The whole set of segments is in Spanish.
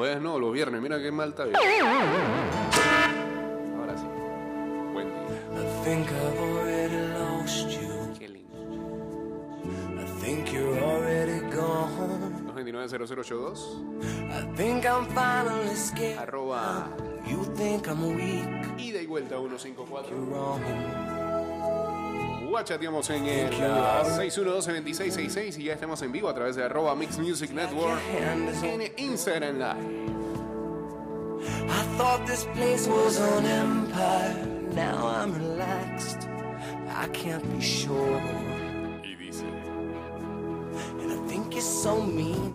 jueves no, los viernes. Mira qué mal está bien. Ahora sí. Buen día. I think I've already lost you. Qué lindo. I think you're already gone. 229-0082. I think I'm finally scared. Arroba You think I'm weak. ida y vuelta 154. You're wrong. Guachateamos en el ah, 612-2666 y ya estamos en vivo a través de arroba Mix Music Network en Instagram Live. I thought this place was an empire. Now I'm relaxed. I can't be sure. Y dice... And I think you're so mean.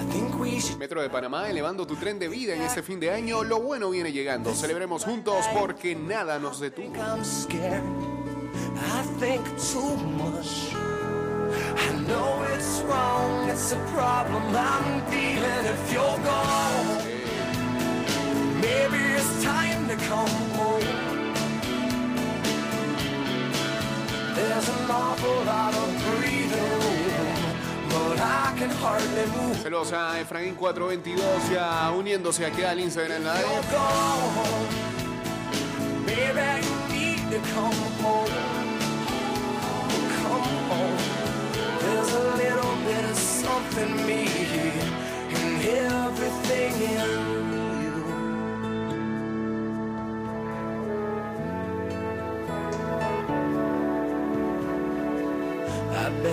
I think we should. Metro de Panamá elevando tu tren de vida en este fin de año. Lo bueno viene llegando. Celebremos juntos porque nada nos detuvo. I'm scared. I think too much. I know it's wrong, it's a problem I'm feeling if you're gone. To come home. There's an awful lot of. Saludos a Efraín 422 ya uniéndose aquí al Instagram Live. There's a little bit of something me in everything in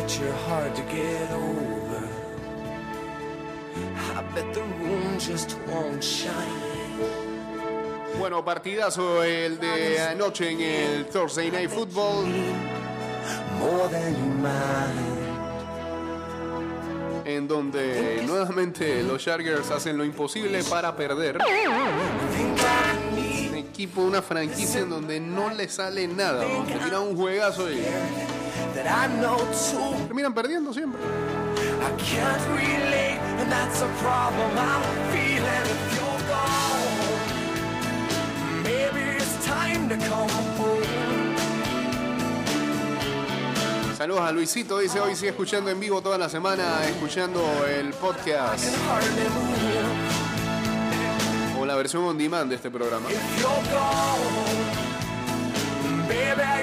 bet you're hard to get over. I bet the room just won't shine. Bueno, partidazo el de anoche en el Thursday Night Football. En donde nuevamente los Chargers hacen lo imposible para perder. Un equipo, una franquicia en donde no le sale nada. tiran un juegazo y that I know too. terminan perdiendo siempre. I can't relate, and that's a problem I'm feeling if you're gone. Maybe it's time to come home. Saludos a Luisito, dice hoy sí escuchando en vivo toda la semana, escuchando el podcast o la versión on demand de este programa. if you're gone. Baby,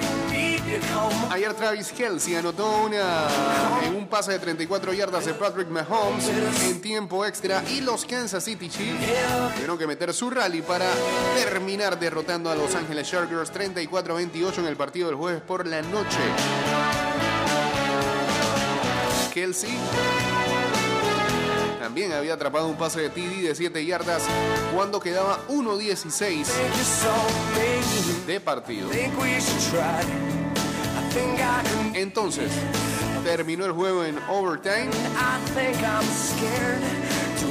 Ayer Travis Kelsey anotó una en un pase de 34 yardas de Patrick Mahomes en tiempo extra y los Kansas City Chiefs tuvieron que meter su rally para terminar derrotando a Los Ángeles Chargers 34-28 en el partido del jueves por la noche. Kelsey también había atrapado un pase de TD de 7 yardas cuando quedaba 1-16 You're so mean. de partido. Entonces, terminó el juego en overtime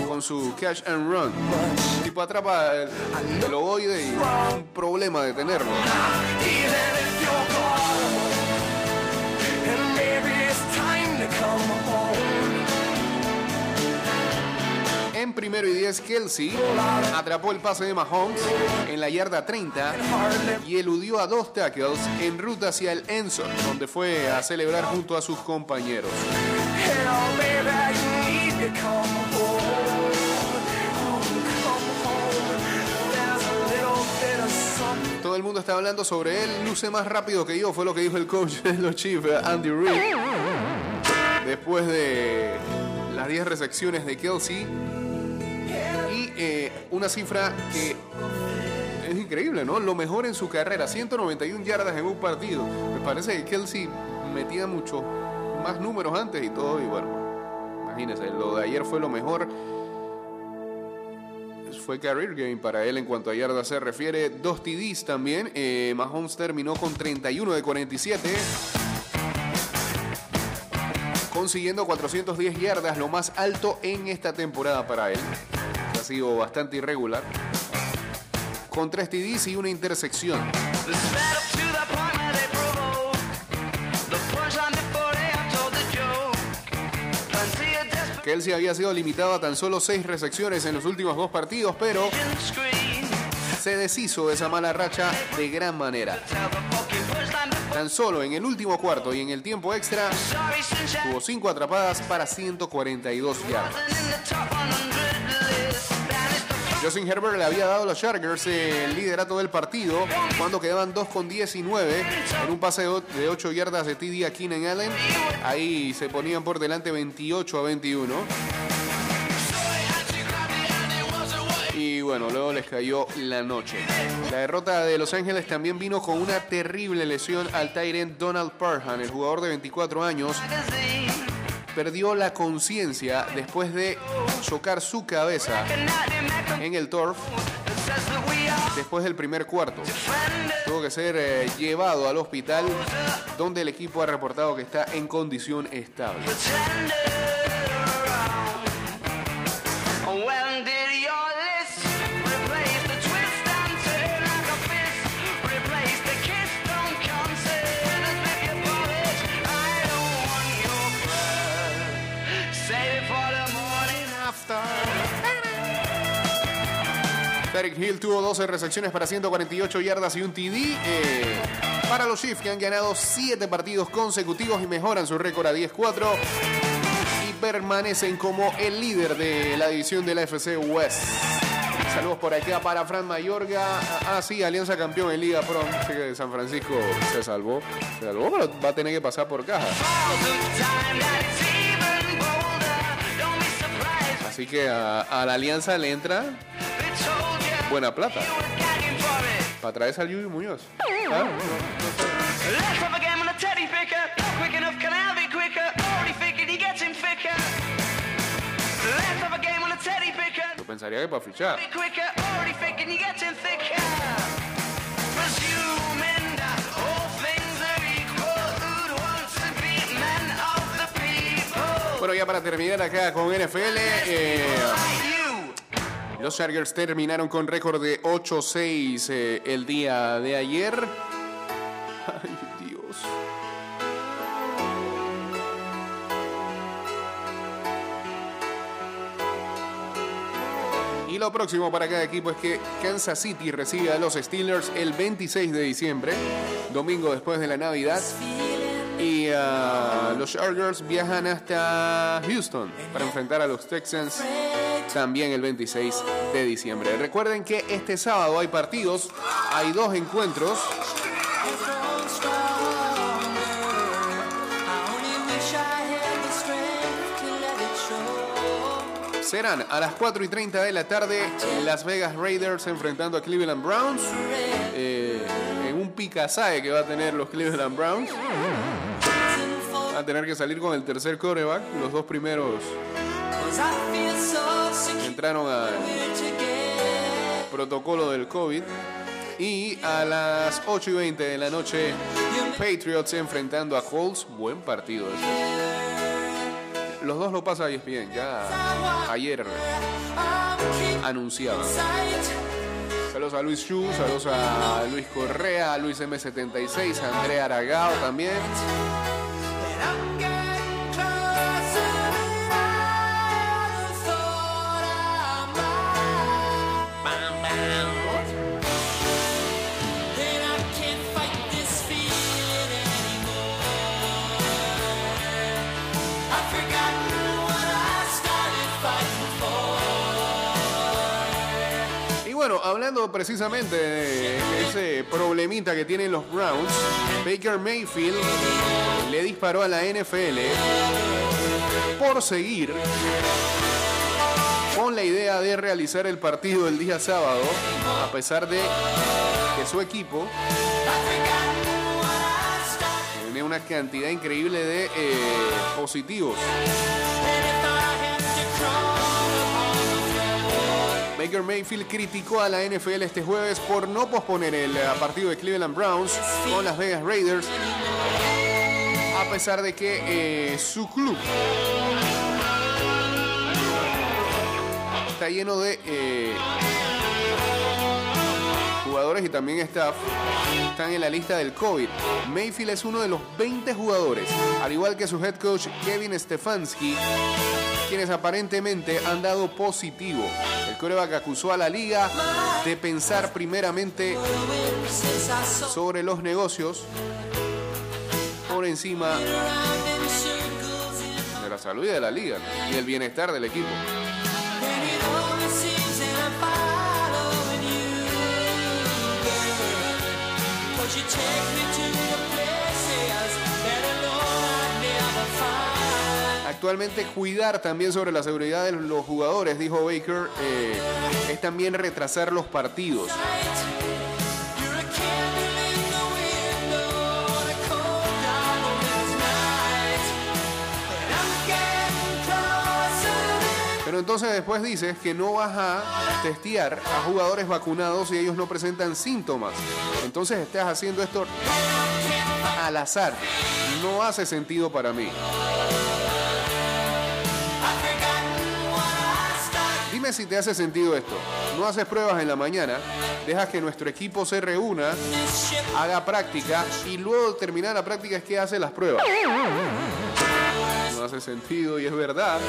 con su catch and run. much. Tipo atrapa el, el ovoide y un problema de tenerlo. En primero y 10, Kelsey atrapó el pase de Mahomes en la yarda 30 y eludió a dos tackles en ruta hacia el endzone, donde fue a celebrar junto a sus compañeros. Todo el mundo está hablando sobre él, luce más rápido que yo, fue lo que dijo el coach de los Chiefs, Andy Reid. Después de las 10 recepciones de Kelsey eh, una cifra que es increíble, ¿no? Lo mejor en su carrera, 191 yardas en un partido. Me parece que Kelsey metía mucho más números antes y todo, y bueno, imagínense, lo de ayer fue lo mejor. Fue career game para él en cuanto a yardas se refiere. Dos TDs también. Eh, Mahomes terminó con 31 de 47. Consiguiendo 410 yardas, lo más alto en esta temporada para él. Sido bastante irregular. Con tres TDs y una intersección. Kelsey había sido limitado a tan solo seis recepciones en los últimos dos partidos, pero se deshizo de esa mala racha de gran manera. Tan solo en el último cuarto y en el tiempo extra, tuvo cinco atrapadas para 142 yardas. Justin Herbert le había dado a los Chargers el liderato del partido cuando quedaban 2 con 19 en un pase de 8 yardas de TD a Keenan Allen. Ahí se ponían por delante 28 a 21. Y bueno, luego les cayó la noche. La derrota de Los Ángeles también vino con una terrible lesión al Tyrant Donald Parham, el jugador de 24 años. Perdió la conciencia después de chocar su cabeza en el turf después del primer cuarto. Tuvo que ser eh, llevado al hospital donde el equipo ha reportado que está en condición estable. Derek Hill tuvo 12 recepciones para 148 yardas y un TD. eh, para los Chiefs que han ganado 7 partidos consecutivos y mejoran su récord a 10-4 y permanecen como el líder de la división de la FC West. Saludos por acá para Fran Mayorga. Ah, sí, Alianza campeón en Liga Pro. Así que San Francisco se salvó. Se salvó, pero va a tener que pasar por caja. Así que a, la Alianza le entra buena plata. Para traerse al Yuyu Muñoz. Ah. Yo pensaría que para fichar. Bueno, ya para terminar acá con NFL, eh. Los Chargers terminaron con récord de 8-6 eh, el día de ayer. Ay, Dios. Y lo próximo para cada equipo es que Kansas City recibe a los Steelers el 26 de diciembre, domingo después de la Navidad. Y ah, los Chargers viajan hasta Houston para enfrentar a los Texans también el 26 de diciembre. Recuerden que este sábado hay partidos, hay dos encuentros. Serán a las 4 y 30 de la tarde Las Vegas Raiders enfrentando a Cleveland Browns. eh, en un picasae que va a tener los Cleveland Browns. Van a tener que salir con el tercer coreback. Los dos primeros entraron al protocolo del COVID. Y a las 8 y 20 de la noche, Patriots enfrentando a Colts. Buen partido. Los dos lo pasa ESPN, ya ayer anunciaban. Saludos a Luis Chu, saludos a Luis Correa, a Luis M76, a Andrea Aragao también. Hablando precisamente de ese problemita que tienen los Browns, Baker Mayfield le disparó a la NFL por seguir con la idea de realizar el partido el día sábado, a pesar de que su equipo tiene una cantidad increíble de eh, positivos. Baker Mayfield criticó a la NFL este jueves por no posponer el eh, partido de Cleveland Browns con Las Vegas Raiders, a pesar de que eh, su club está lleno de eh, y también staff están en la lista del COVID. Mayfield es uno de los 20 jugadores, al igual que su head coach Kevin Stefanski, quienes aparentemente han dado positivo. El coreback acusó a la liga de pensar primeramente sobre los negocios por encima de la salud y de la liga y el bienestar del equipo. Actualmente cuidar también sobre la seguridad de los jugadores, dijo Baker, eh, es también retrasar los partidos. Entonces después dices que no vas a testear a jugadores vacunados si ellos no presentan síntomas. Entonces estás haciendo esto al azar. No hace sentido para mí. Dime si te hace sentido esto. No haces pruebas en la mañana, dejas que nuestro equipo se reúna, haga práctica y luego de terminar la práctica es que hace las pruebas. No hace sentido y es verdad.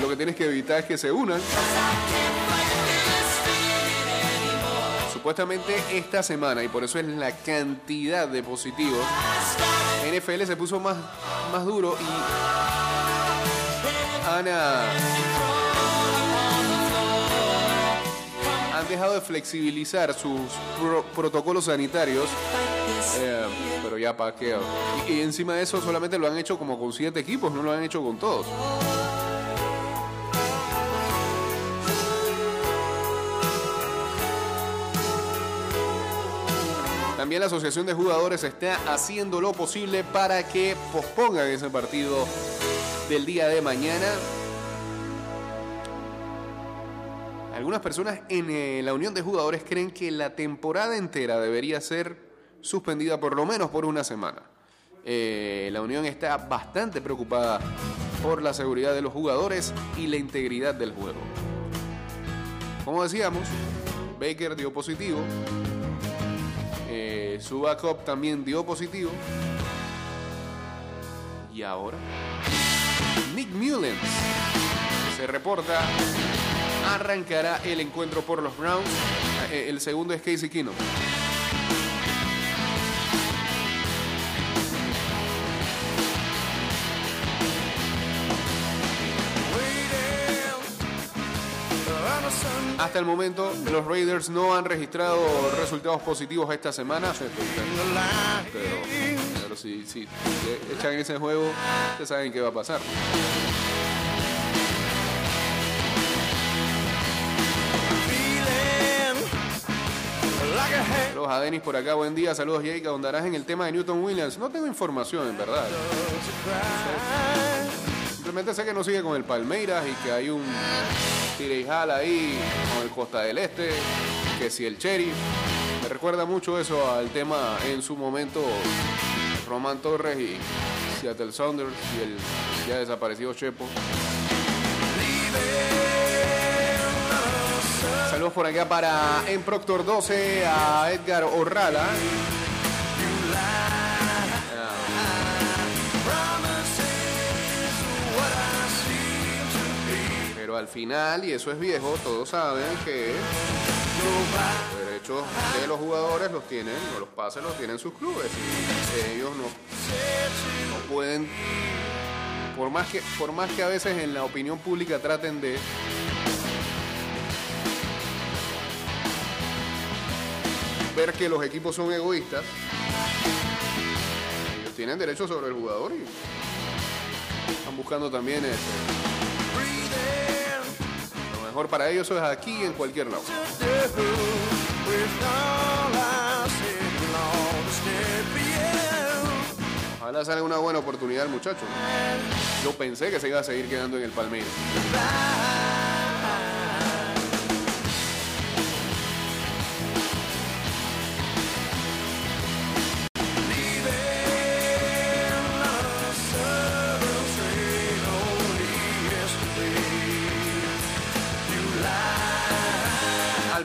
Lo que tienes que evitar es que se unan. Supuestamente esta semana, y por eso es la cantidad de positivos, NFL se puso más, más duro y han, ah, han dejado de flexibilizar sus pro- protocolos sanitarios. eh, ya para qué. Y, y encima de eso solamente lo han hecho como con siete equipos, no lo han hecho con todos. También la Asociación de Jugadores está haciendo lo posible para que pospongan ese partido del día de mañana. Algunas personas en eh, la Unión de Jugadores creen que la temporada entera debería ser suspendida por lo menos por una semana. Eh, la Unión está bastante preocupada por la seguridad de los jugadores y la integridad del juego. Como decíamos, Baker dio positivo. Eh, su backup también dio positivo. Y ahora, Nick Mullens se reporta arrancará el encuentro por los Browns. Eh, El segundo es Casey Keenum. Hasta el momento, los Raiders no han registrado resultados positivos esta semana. Pero, pero si, si echan ese juego, ustedes saben qué va a pasar. Saludos a por acá, buen día. Saludos Jake, ahondarás en el tema de Newton Williams. No tengo información, en verdad. Simplemente sé que no sigue con el Palmeiras y que hay un tire y ahí con el Costa del Este, que si el Cherry. Me recuerda mucho eso al tema en su momento Román Torres y Seattle Saunders y el ya desaparecido Chepo. Saludos por acá para en Proctor 12 a Edgar Orrala. Al final, y eso es viejo, todos saben que los derechos de los jugadores los tienen, o los pases los tienen sus clubes. Ellos no, no pueden, por más, que, por más que a veces en la opinión pública traten de ver que los equipos son egoístas, ellos tienen derechos sobre el jugador y están buscando también lo mejor para ellos es aquí en cualquier lado. Ojalá salga una buena oportunidad muchacho. Yo pensé que se iba a seguir quedando en el Palmeiras.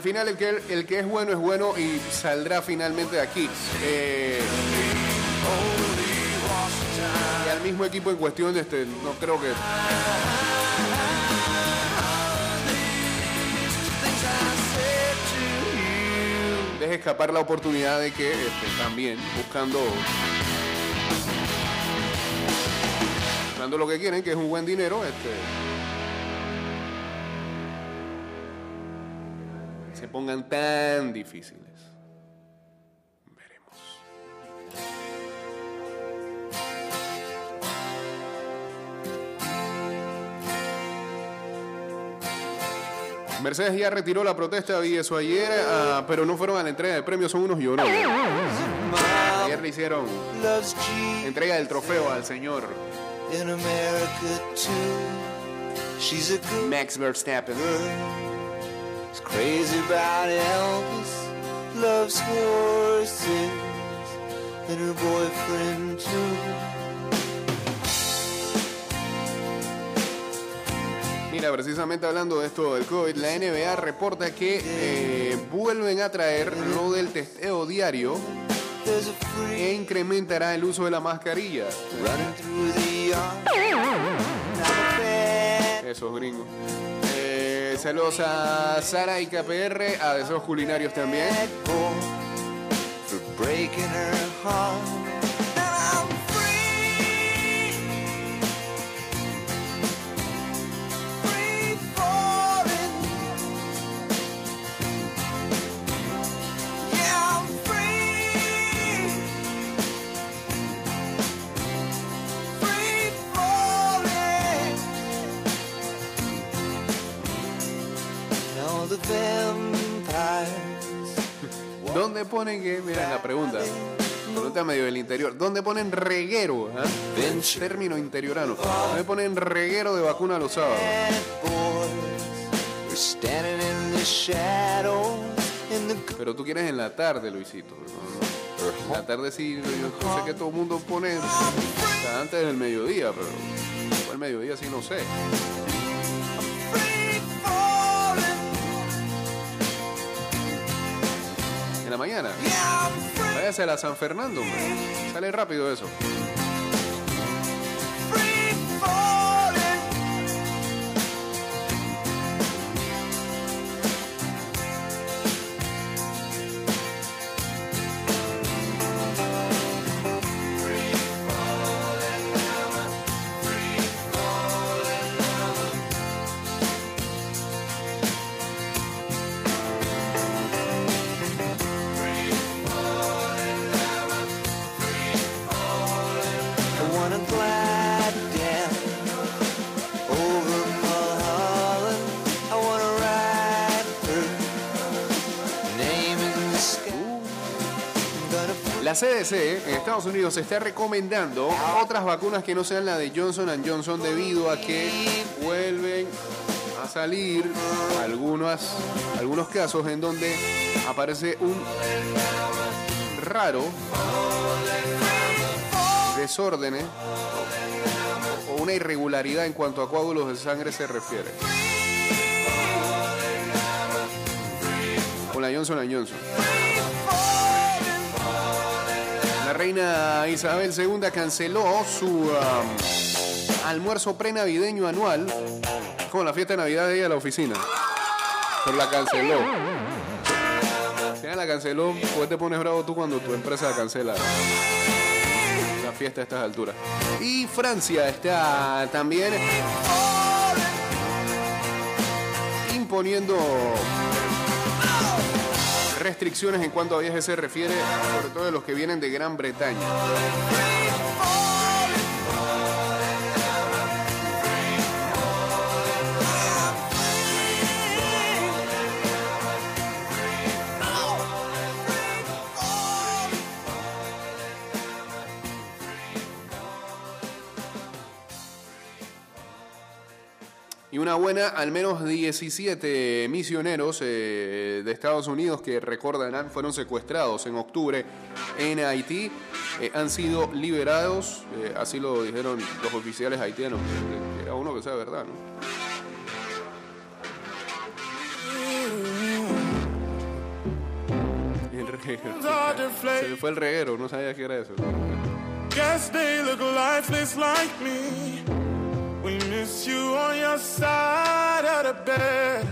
Final el que, el que es bueno es bueno y saldrá finalmente de aquí. Eh, y al mismo equipo en cuestión, este, no creo que deje escapar la oportunidad de que este, también buscando buscando lo que quieren, que es un buen dinero, este, pongan tan difíciles. veremos. Mercedes ya retiró la protesta de eso ayer, ah, pero no fueron a la entrega de premios, son unos llorones. Ayer le hicieron entrega del trofeo al señor Max Verstappen girl. Is crazy about Elvis. Loves horses and her boyfriend too. Mira, precisamente hablando de esto del COVID, la NBA reporta que eh, vuelven a traer lo del testeo diario e incrementará el uso de la mascarilla. Esos gringos. Saludos a Sara y KPR, a Deseos Culinarios también. Medio del interior, ¿dónde ponen reguero? ah? Término interiorano. ¿Dónde ponen reguero de vacuna los sábados? Pero tú quieres en la tarde, Luisito. ¿no? En la tarde sí, yo sé que todo el mundo pone antes del mediodía, pero del mediodía sí no sé. En la mañana. Váyase a la San Fernando, hombre. Sale rápido eso. La CDC en Estados Unidos está recomendando otras vacunas que no sean la de Johnson Johnson debido a que vuelven a salir algunas, algunos casos en donde aparece un raro desórdenes o una irregularidad en cuanto a coágulos de sangre se refiere. Con la Johnson Johnson. La reina Isabel II canceló su um, almuerzo prenavideño anual con la fiesta de Navidad de ella la oficina. Pero la canceló. La canceló, pues te pones bravo tú cuando tu empresa cancela la fiesta a estas alturas. Y Francia está también imponiendo restricciones en cuanto a viajes se refiere, sobre todo de los que vienen de Gran Bretaña. Buena, al menos 17 misioneros eh, de Estados Unidos que recordarán fueron secuestrados en octubre en Haití, eh, han sido liberados, eh, así lo dijeron los oficiales haitianos. Era uno que sea verdad, ¿no? El reguero. Se fue el reguero, no sabía qué era eso. Guess they look lifeless like me. We miss you on your side of the bed.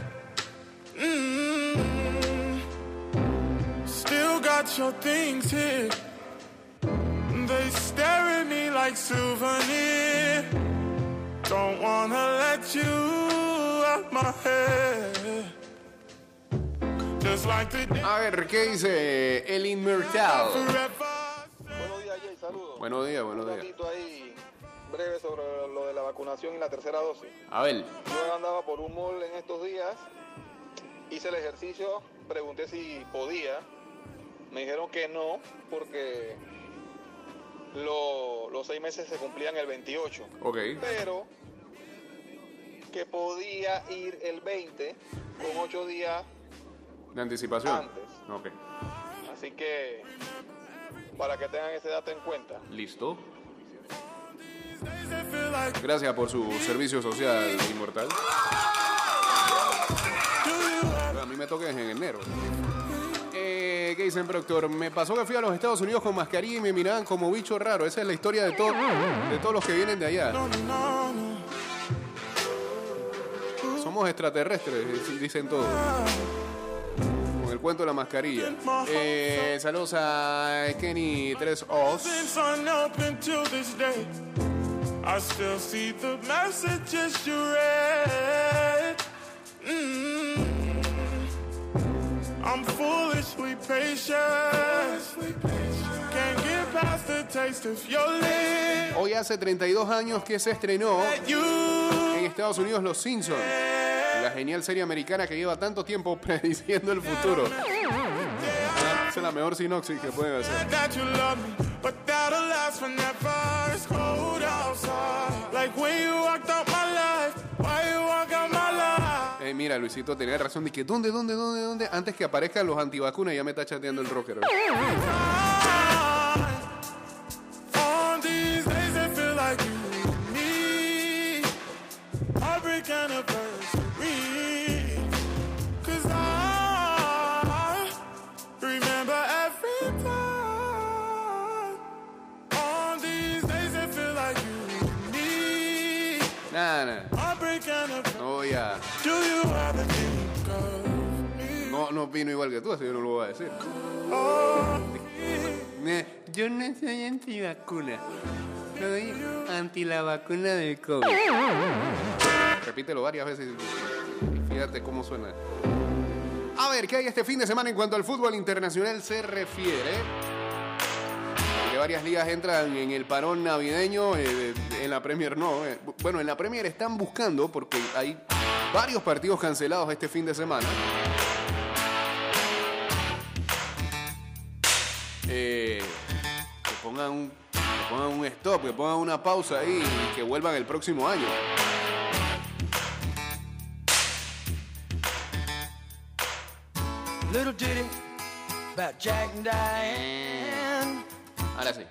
Mm. Still got your things here. They stare at me like souvenir. Don't wanna let you out my head. Just like the day A ver, ¿qué dice el Inmortal? Buenos días, Jay, saludos. Buenos días, buenos Un días. Breve sobre lo de la vacunación y la tercera dosis. A ver, Yo andaba por un mall en estos días hice el ejercicio, pregunté si podía. Me dijeron que no, porque lo- los seis meses se cumplían el 28. Ok. Pero que podía ir el 20 con ocho días. ¿De anticipación? Antes. Ok. Así que para que tengan ese dato en cuenta. Listo. Gracias por su servicio social inmortal. A mí me toca en enero. Eh, ¿Qué dicen, Proctor? Me pasó que fui a los Estados Unidos con mascarilla y me miraban como bicho raro. Esa es la historia de, todo, de todos los que vienen de allá. Somos extraterrestres, dic- dicen todos. Con el cuento de la mascarilla. Eh, saludos a Kenny 3Os. Since I still see the messages you read. Mm. I'm foolishly patient. Can't get past the taste of your lips. Hoy hace 32 años que se estrenó en Estados Unidos Los Simpsons. La genial serie americana que lleva tanto tiempo prediciendo el futuro. Esa es la mejor sinopsis que pueden hacer. That that'll last whenever it's cold outside. Like when you walked out my life, why you walk out my life? Eh, mira, Luisito tenía razón. Dije, ¿dónde, dónde, dónde, dónde? Antes que aparezcan los antivacunas ya me está chateando el rocker. On No? No, no opino igual que tú, así yo no lo voy a decir. Oh, Yo no soy antivacuna. Soy anti la vacuna del COVID. Repítelo varias veces y fíjate cómo suena. A ver, ¿qué hay este fin de semana en cuanto al fútbol internacional se refiere? Varias ligas entran en el parón navideño, eh, en la Premier no. eh. Bueno, en la Premier están buscando, porque hay varios partidos cancelados este fin de semana. eh, que pongan un que pongan un stop, que pongan una pausa ahí y que vuelvan el próximo año. Little ditty about Jack and Diane. Ahora sí.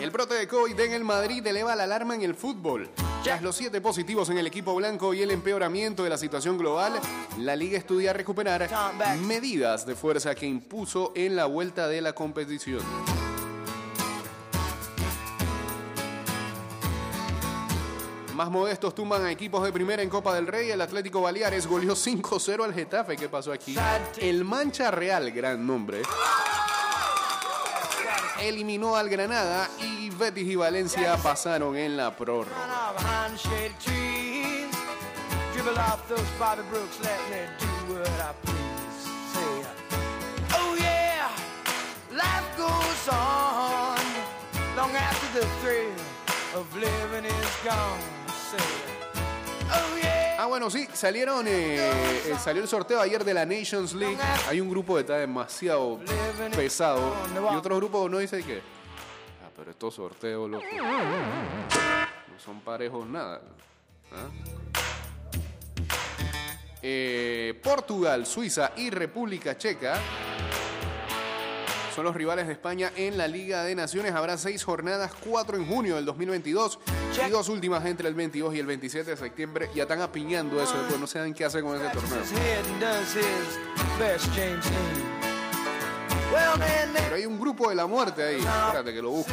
El brote de COVID en el Madrid eleva la alarma en el fútbol. Tras los siete positivos en el equipo blanco y el empeoramiento de la situación global, la liga estudia recuperar medidas de fuerza que impuso en la vuelta de la competición. Más modestos tumban a equipos de primera en Copa del Rey. El Atlético Baleares goleó 5-0 al Getafe. ¿Qué pasó aquí? El Mancha Real, gran nombre, eliminó al Granada y Betis y Valencia pasaron en la prórroga. oh of living is gone. Say, oh yeah. Ah, bueno, sí, salieron, eh, eh, salió el sorteo ayer de la Nations League. Hay un grupo que está demasiado pesado y otro grupo no dice que. Ah, pero estos sorteos, loco. No son parejos nada. ¿Ah? Eh, Portugal, Suiza y República Checa son los rivales de España en la Liga de Naciones. Habrá seis jornadas, cuatro en junio del 2022 y dos últimas entre el 22 y el 27 de septiembre. Ya están apiñando eso, pues no saben qué hacer con ese torneo. Pero hay un grupo de la muerte ahí. Espérate que lo busco.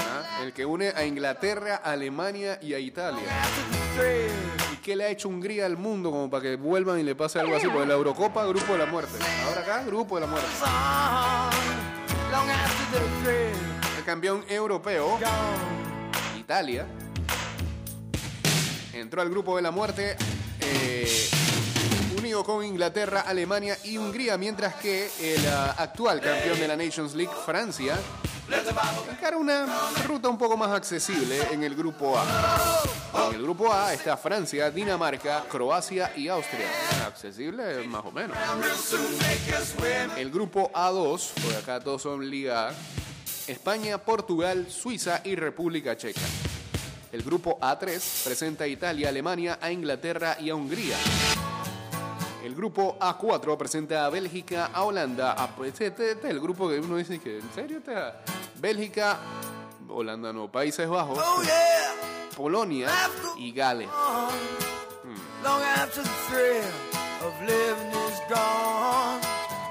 ¿ah? El que une a Inglaterra, Alemania y a Italia. After the thrill. ¿Y qué le ha hecho Hungría al mundo como para que vuelvan y le pase algo así? Porque la Eurocopa, grupo de la muerte. Ahora acá, grupo de la muerte. El campeón europeo. Italia, entró al grupo de la muerte eh, unido con Inglaterra, Alemania y Hungría, mientras que el ah, actual campeón de la Nations League, Francia, Encara una ruta un poco más accesible en el grupo A. En el grupo A está Francia, Dinamarca, Croacia y Austria. Accesible más o menos. El grupo A2, por acá todos son Liga España, Portugal, Suiza y República Checa. El grupo A3 presenta a Italia, Alemania, a Inglaterra y a Hungría. El grupo A4 presenta a Bélgica, a Holanda, a pues, este, este- este es el grupo que uno dice que en serio está Bélgica, Holanda no, Países Bajos, Oh yeah, Polonia y Gales. long after the thrill of living is gone.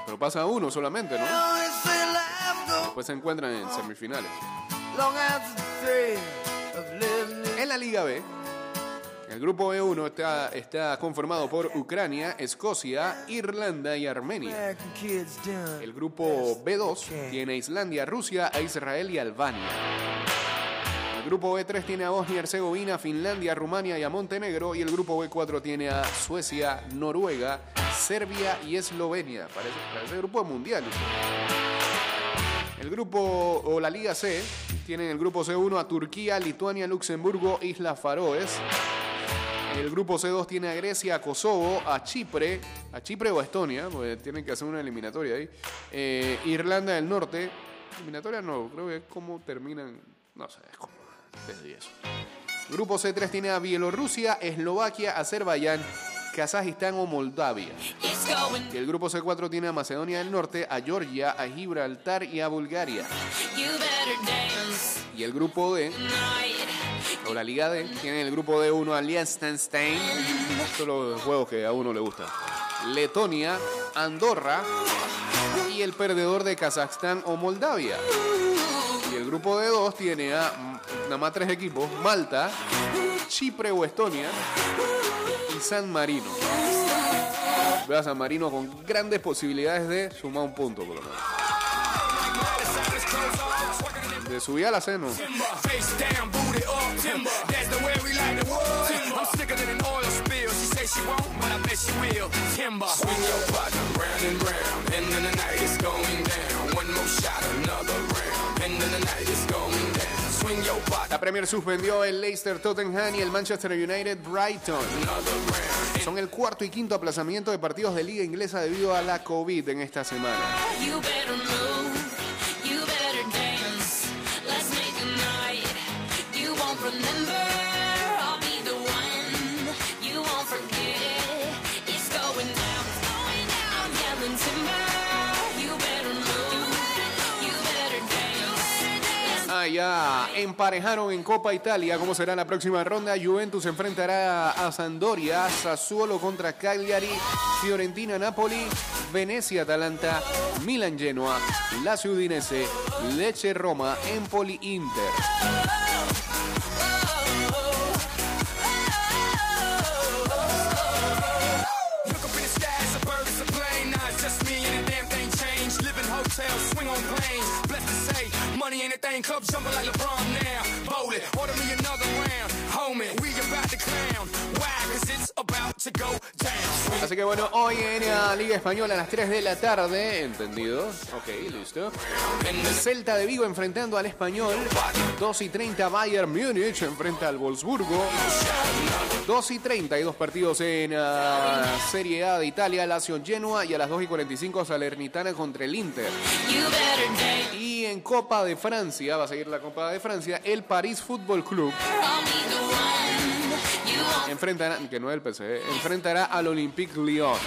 Pero pasa uno solamente, ¿no? Después se encuentran en semifinales. En la Liga B, el grupo B1 está, está conformado por Ucrania, Escocia, Irlanda y Armenia. El grupo B2 tiene a Islandia, Rusia, a Israel y Albania. Grupo B3 tiene a Bosnia y Herzegovina, Finlandia, Rumania y a Montenegro. Y el grupo B4 tiene a Suecia, Noruega, Serbia y Eslovenia. Parece, parece grupo mundial. El grupo o la Liga C tiene en el grupo C1 a Turquía, Lituania, Luxemburgo, Islas Faroes. El grupo C2 tiene a Grecia, a Kosovo, a Chipre, a Chipre o a Estonia, porque tienen que hacer una eliminatoria ahí. Eh, Irlanda del Norte, eliminatoria no, creo que es como terminan, no sé, es como desde eso. Grupo C3 tiene a Bielorrusia, Eslovaquia, Azerbaiyán, Kazajistán o Moldavia. Y el grupo C4 tiene a Macedonia del Norte, a Georgia, a Gibraltar y a Bulgaria. Y el grupo D, o la Liga D, tiene el grupo D1 a Liechtenstein. Estos son los juegos que a uno le gustan. Letonia, Andorra y el perdedor de Kazajstán o Moldavia. El grupo D2 tiene a nada más tres equipos: Malta, Chipre o Estonia y San Marino. Veo a San Marino con grandes posibilidades de sumar un punto, por lo menos. De subir a la seno. La Premier suspendió el Leicester Tottenham y el Manchester United Brighton. Son el cuarto y quinto aplazamiento de partidos de liga inglesa debido a la COVID en esta semana. Emparejaron en Copa Italia. ¿Cómo será la próxima ronda? Juventus enfrentará a Sampdoria, Sassuolo contra Cagliari, Fiorentina, Napoli, Venecia, Atalanta, Milan, Genoa, Lazio Udinese, Lecce, Roma, Empoli, Inter. Thing. Club jumping like LeBron now. Bowling, order me another round. Homie, we about to clown. Why? Cause it's about to go down. Así que bueno, hoy en la Liga Española a las 3 de la tarde, ¿entendido? Ok, listo. Celta de Vigo enfrentando al Español. 2 y 30 Bayern Múnich enfrenta al Wolfsburgo. 2 y 30 hay dos partidos en ah, Serie A de Italia, Lazio Genoa y a las 2 y 45 Salernitana contra el Inter. Y en Copa de Francia, va a seguir la Copa de Francia, el París Fútbol Club enfrentará, que no es el PSG, enfrentará al Olympique Lyon.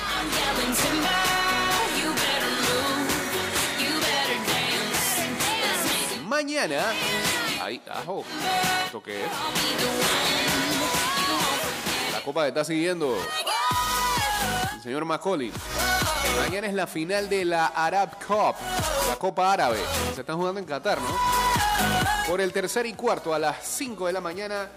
Mañana, ahí, ajo, ¿esto qué es? La copa está siguiendo el señor Macaulay. Mañana es la final de la Arab Cup, la Copa Árabe. Se están jugando en Qatar, ¿no? Por el tercer y cuarto a las 5 de la mañana,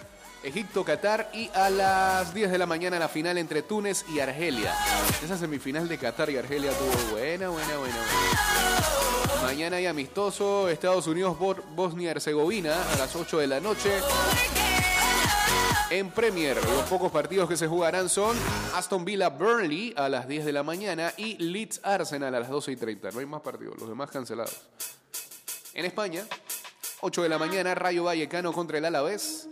Egipto-Qatar y a las 10 de la mañana la final entre Túnez y Argelia. Esa semifinal de Qatar y Argelia tuvo buena, buena, buena. Mañana hay amistoso Estados Unidos Bosnia-Herzegovina a las 8 de la noche. En Premier, los pocos partidos que se jugarán son Aston Villa Burnley a las 10 de la mañana y Leeds Arsenal a las 12 y 30. No hay más partidos, los demás cancelados. En España, 8 de la mañana, Rayo Vallecano contra el Alavés.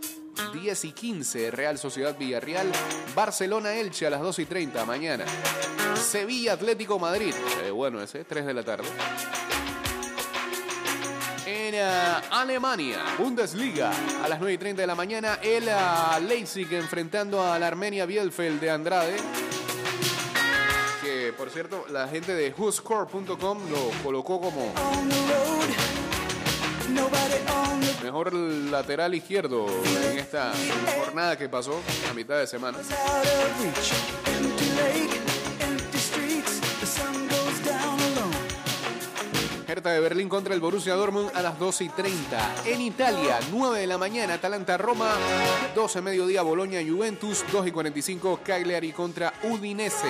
10 y 15, Real Sociedad Villarreal. Barcelona Elche a las 2 y 30 mañana. Sevilla Atlético Madrid. Eh, bueno, ese, 3 de la tarde. Alemania, Bundesliga, a las 9 y 30 de la mañana, el ah, Leipzig enfrentando a la Armenia Bielefeld de Andrade. Que, por cierto, la gente de whoscore.com lo colocó como mejor lateral izquierdo en esta jornada que pasó a mitad de semana. Hertha de Berlín contra el Borussia Dortmund a las 12 y 30. En Italia, 9 de la mañana, Atalanta-Roma. 12 mediodía, Boloña-Juventus. 2 y 45, Cagliari contra Udinese.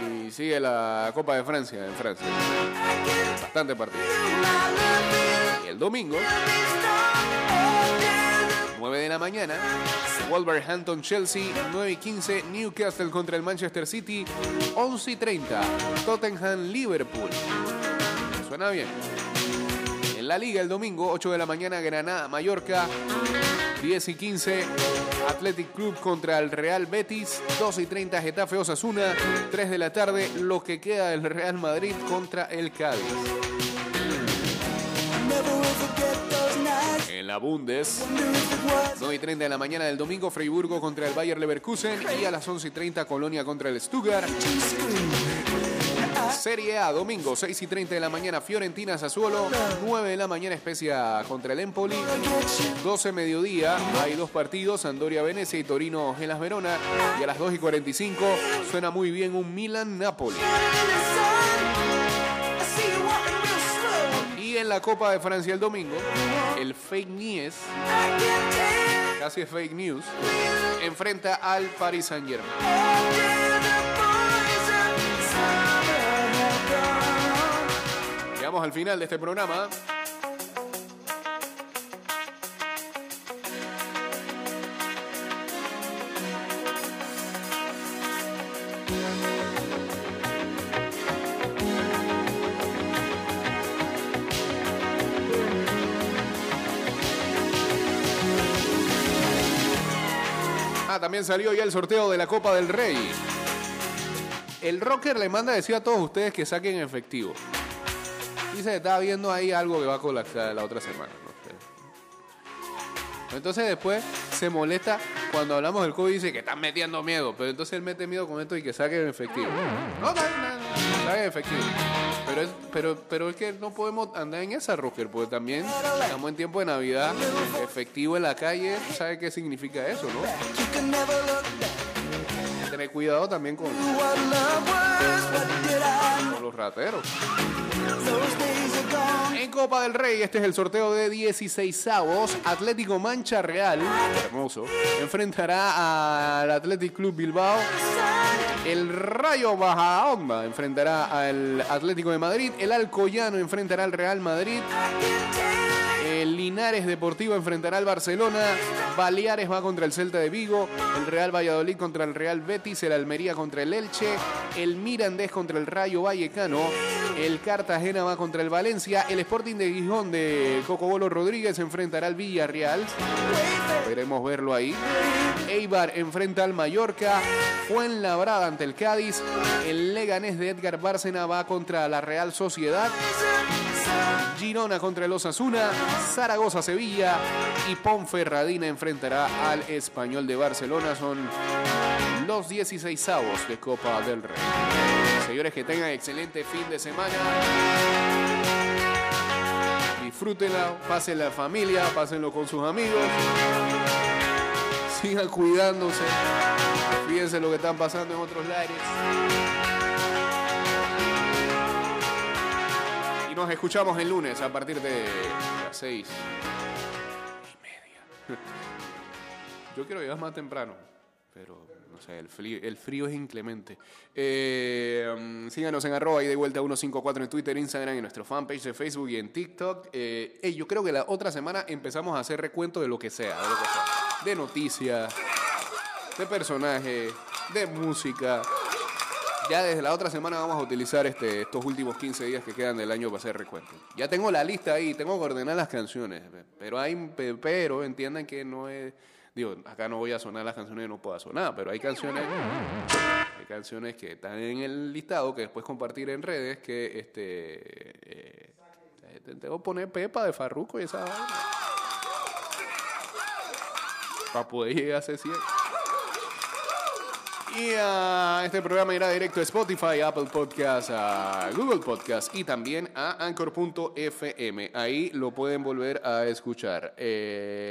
Y sigue la Copa de Francia en Francia. Bastante partido. Y el domingo, is all down 9 de la mañana, Wolverhampton-Chelsea. 9 y 15, Newcastle contra el Manchester City. 11 y 30, Tottenham-Liverpool. Suena bien. En la liga el domingo, 8 de la mañana, Granada, Mallorca. 10 y 15, Athletic Club contra el Real Betis. 12 y 30, Getafe Osasuna. 3 de la tarde, lo que queda del Real Madrid contra el Cádiz. En la Bundes, Wonder if it was 9 y 30 de la mañana del domingo, Freiburgo contra el Bayer Leverkusen. Y a las 11 y 30, Colonia contra el Stuttgart. Serie A, domingo, 6 y 30 de la mañana, Fiorentina Sassuolo. 9 de la mañana, Especia contra el Empoli. 12 mediodía, hay dos partidos, Andoria Venecia y Torino Gelas Verona. Y a las 2 y 45 suena muy bien un Milan Napoli. En la Copa de Francia el domingo, el Fake News, casi es fake news, enfrenta al Paris Saint Germain. Llegamos al final de este programa. También salió ya el sorteo de la Copa del Rey. El rocker le manda a decir a todos ustedes que saquen efectivo. Dice que está viendo ahí algo que va a colapsar la otra semana. Entonces después se molesta cuando hablamos del COVID y dice que están metiendo miedo. Pero entonces él mete miedo con esto y que saquen efectivo. No, no, no, no, efectivo. Pero es, pero, pero es que no podemos andar en esa rocker, porque también estamos en tiempo de Navidad, efectivo en la calle, ¿sabe qué significa eso, no? Tener cuidado también con, con los rateros. En Copa del Rey, este es el sorteo de 16 avos. Atlético Mancha Real, hermoso, enfrentará al Athletic Club Bilbao. El Rayo Majadahonda enfrentará al Atlético de Madrid. El Alcoyano enfrentará al Real Madrid. Linares Deportivo enfrentará al Barcelona. Baleares va contra el Celta de Vigo. El Real Valladolid contra el Real Betis. El Almería contra el Elche. El Mirandés contra el Rayo Vallecano. El Cartagena va contra el Valencia. El Sporting de Gijón de Cocobolo Rodríguez enfrentará al Villarreal. Esperemos verlo ahí. Eibar enfrenta al Mallorca. Fuenlabrada ante el Cádiz. El Leganés de Edgar Bárcena va contra la Real Sociedad. Girona contra el Osasuna, Zaragoza Sevilla y Ponferradina enfrentará al Español de Barcelona. Son los 16 avos de Copa del Rey. Señores, que tengan excelente fin de semana. Disfrútenla, pásenla en familia, pásenlo con sus amigos. Sigan cuidándose. Fíjense lo que están pasando en otros lares. Nos escuchamos el lunes a partir de las seis y media. Yo quiero llegar más temprano, pero no sé, el frío, el frío es inclemente. Eh, mm, síganos en arroba y de vuelta 154 en Twitter, Instagram, en nuestro fanpage de Facebook y en TikTok. Eh, yo creo que la otra semana empezamos a hacer recuento de lo que sea, de, lo que sea. de noticias, de personajes, de música. Ya desde la otra semana vamos a utilizar este, estos últimos 15 días que quedan del año para hacer recuento. Ya tengo la lista ahí, tengo que ordenar las canciones, pero hay pe- pero entiendan que no es digo, acá no voy a sonar las canciones que no pueda sonar, pero hay canciones hay canciones que están en el listado que después compartir en redes que este eh, te- te voy a poner Pepa de Farruko y esa para poder llegar a ser 100. Y ah, este programa irá directo a Spotify, Apple Podcast, a Google Podcast y también a Anchor.fm. Ahí lo pueden volver a escuchar. Eh,